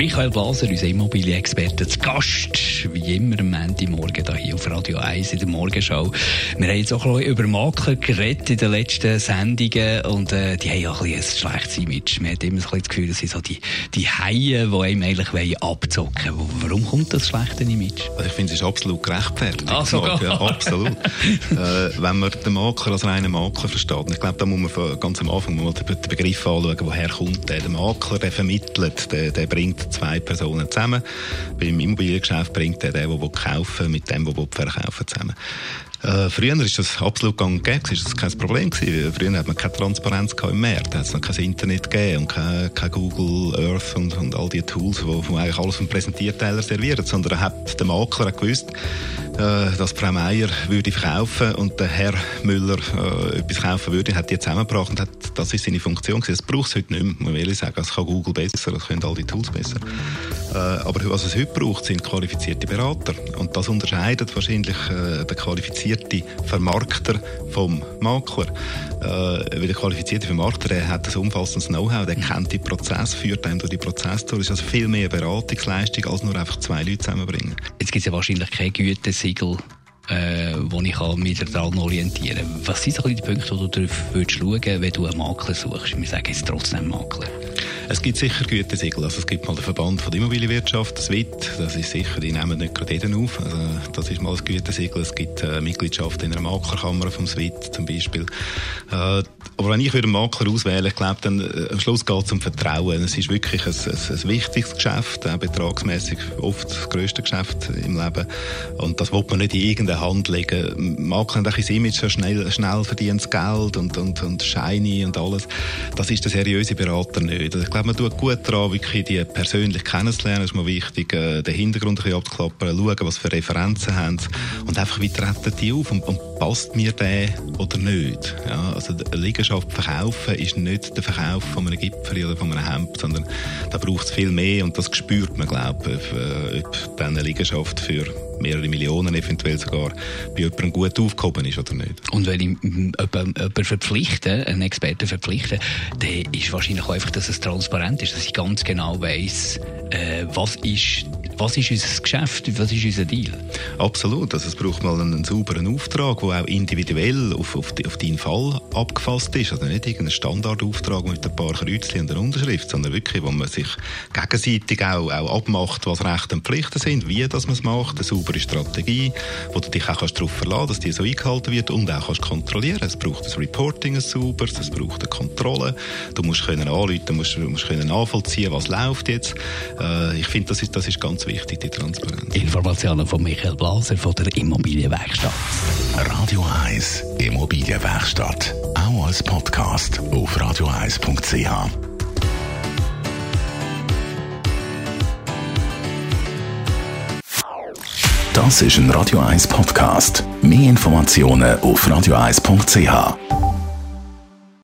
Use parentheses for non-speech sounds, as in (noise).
Michael Blaser, unser Immobilienexperte, zu Gast, wie immer am Montagmorgen hier auf Radio 1 in der Morgenschau. Wir haben jetzt auch ein bisschen über Makler geredet in den letzten Sendungen und äh, die haben auch ein, ein schlechtes Image. Man hat immer ein bisschen das Gefühl, das sind so die, die Haien, die einem eigentlich abzocken wollen. Warum kommt das schlechte Image? Also ich finde, es ist absolut gerechtfertigt. Ah, sogar? Ja, absolut. (laughs) äh, wenn man den Makler als reinen Makler versteht, und ich glaube, da muss man ganz am Anfang mal den Begriff anschauen, woher kommt der. Der Makler, der vermittelt, der, der bringt zwei Personen zusammen. Beim Immobiliengeschäft bringt er den, der kaufen mit dem, der verkaufen zusammen. Äh, früher ist das absolut gang und gäbe, ist das kein Problem gewesen. Früher hat man keine Transparenz im Markt, hat es noch kein Internet gegeben und kein, kein Google Earth und, und all die Tools, wo eigentlich alles vom Präsentierteller serviert, sondern hat der Makler gewusst, äh, dass Frau Meier würde verkaufen und der Herr Müller äh, etwas kaufen würde, hat die zusammengebracht und hat, das ist seine Funktion gewesen. Das braucht es heute nicht mehr, man will sagen, das kann Google besser, das können all die Tools besser. Äh, aber was es heute braucht, sind qualifizierte Berater und das unterscheidet wahrscheinlich äh, den qualifizierten Vermarkter vom Makler. Äh, weil der qualifizierte Vermarkter der hat ein umfassendes Know-how, der kennt die Prozesse, führt einem durch die Prozesse durch. Das ist also viel mehr Beratungsleistung, als nur einfach zwei Leute zusammenbringen. Jetzt gibt es ja wahrscheinlich keine Gütesiegel äh, wo ich mich daran orientieren kann. Was sind so die Punkte, wo du darauf würdest schauen, wenn du einen Makler suchst? Wir sagen jetzt trotzdem Makler. Es gibt sicher gute Siegel. Also es gibt mal den Verband von der Immobilienwirtschaft, das WIT. Das ist sicher, die nehmen nicht gerade jeden auf. Also das ist mal ein gutes Siegel. Es gibt äh, Mitgliedschaft in einer Maklerkammer vom SWIT zum Beispiel. Äh, aber wenn ich einen Makler auswähle, glaube, dann äh, am Schluss geht es um Vertrauen. Es ist wirklich ein, ein, ein wichtiges Geschäft, auch betragsmäßig oft das grösste Geschäft im Leben. Und das will man nicht in irgendeine Hand legen. Makler haben ein Image, so schnell, schnell verdientes Geld und, und, und shiny und alles. Das ist der seriöse Berater nicht. Also ich glaube, man tut gut daran, wirklich die persönlich kennenzulernen. Ist mal wichtig, äh, den Hintergrund ein bisschen abzuklappern, schauen, was für Referenzen haben und einfach, wie treten die auf und, und passt mir der oder nicht. Ja, also eine Liegenschaft verkaufen ist nicht der Verkauf von einem Gipfel oder von einem Hemd, sondern da braucht es viel mehr und das spürt man, glaube ich, ob, ob diese Liegenschaft für mehrere Millionen eventuell sogar bei jemandem gut aufgehoben ist oder nicht. Und wenn ich jemanden verpflichte, einen Experten verpflichte, dann ist wahrscheinlich auch einfach, dass es transparent ist, dass ich ganz genau weiss, äh, was ist was ist unser Geschäft, was ist unser Deal? Absolut, also es braucht mal einen, einen sauberen Auftrag, der auch individuell auf, auf, auf deinen Fall abgefasst ist, also nicht irgendein Standardauftrag mit ein paar Kreuzchen und einer Unterschrift, sondern wirklich, wo man sich gegenseitig auch, auch abmacht, was Rechte und Pflichten sind, wie das man es macht, eine saubere Strategie, wo du dich auch darauf verlassen kannst, dass die so eingehalten wird und auch kannst kontrollieren. Es braucht ein Reporting, ein sauberes, es braucht eine Kontrolle, du musst können anrufen, musst, musst können nachvollziehen, was läuft jetzt. Äh, ich finde, das ist, das ist ganz wichtig, die Transparenz. Informationen von Michael Blaser von der Immobilienwerkstatt. Radio 1 Immobilienwerkstatt. Auch als Podcast auf radio1.ch. Das ist ein Radio 1 Podcast. Mehr Informationen auf radio1.ch.